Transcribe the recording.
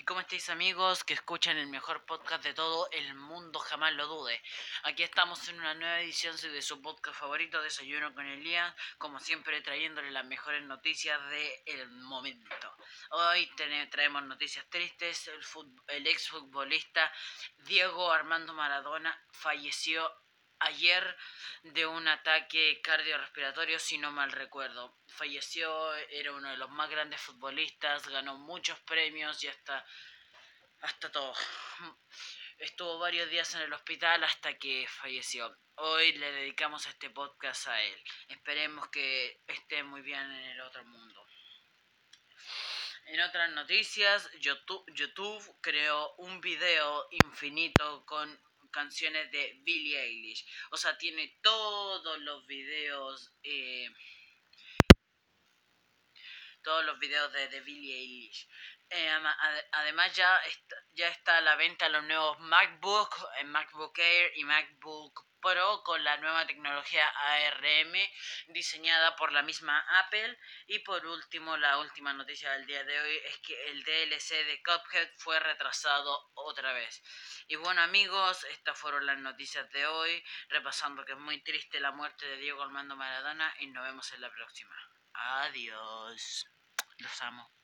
¿Y cómo estáis amigos que escuchan el mejor podcast de todo el mundo? Jamás lo dude. Aquí estamos en una nueva edición de su podcast favorito, Desayuno con Elías, como siempre trayéndole las mejores noticias del momento. Hoy traemos noticias tristes. El, el exfutbolista Diego Armando Maradona falleció ayer de un ataque cardiorrespiratorio, si no mal recuerdo. Falleció, era uno de los más grandes futbolistas, ganó muchos premios y hasta, hasta todo. Estuvo varios días en el hospital hasta que falleció. Hoy le dedicamos este podcast a él. Esperemos que esté muy bien en el otro mundo. En otras noticias, YouTube, YouTube creó un video infinito con canciones de Billie Eilish. O sea, tiene todos los videos. Eh, todos los videos de, de Billie Eilish. Eh, además ya está, ya está a la venta los nuevos MacBook, eh, MacBook Air y MacBook Pro con la nueva tecnología ARM diseñada por la misma Apple. Y por último, la última noticia del día de hoy es que el DLC de Cuphead fue retrasado otra vez. Y bueno amigos, estas fueron las noticias de hoy, repasando que es muy triste la muerte de Diego Armando Maradona y nos vemos en la próxima. Adiós. Los amo.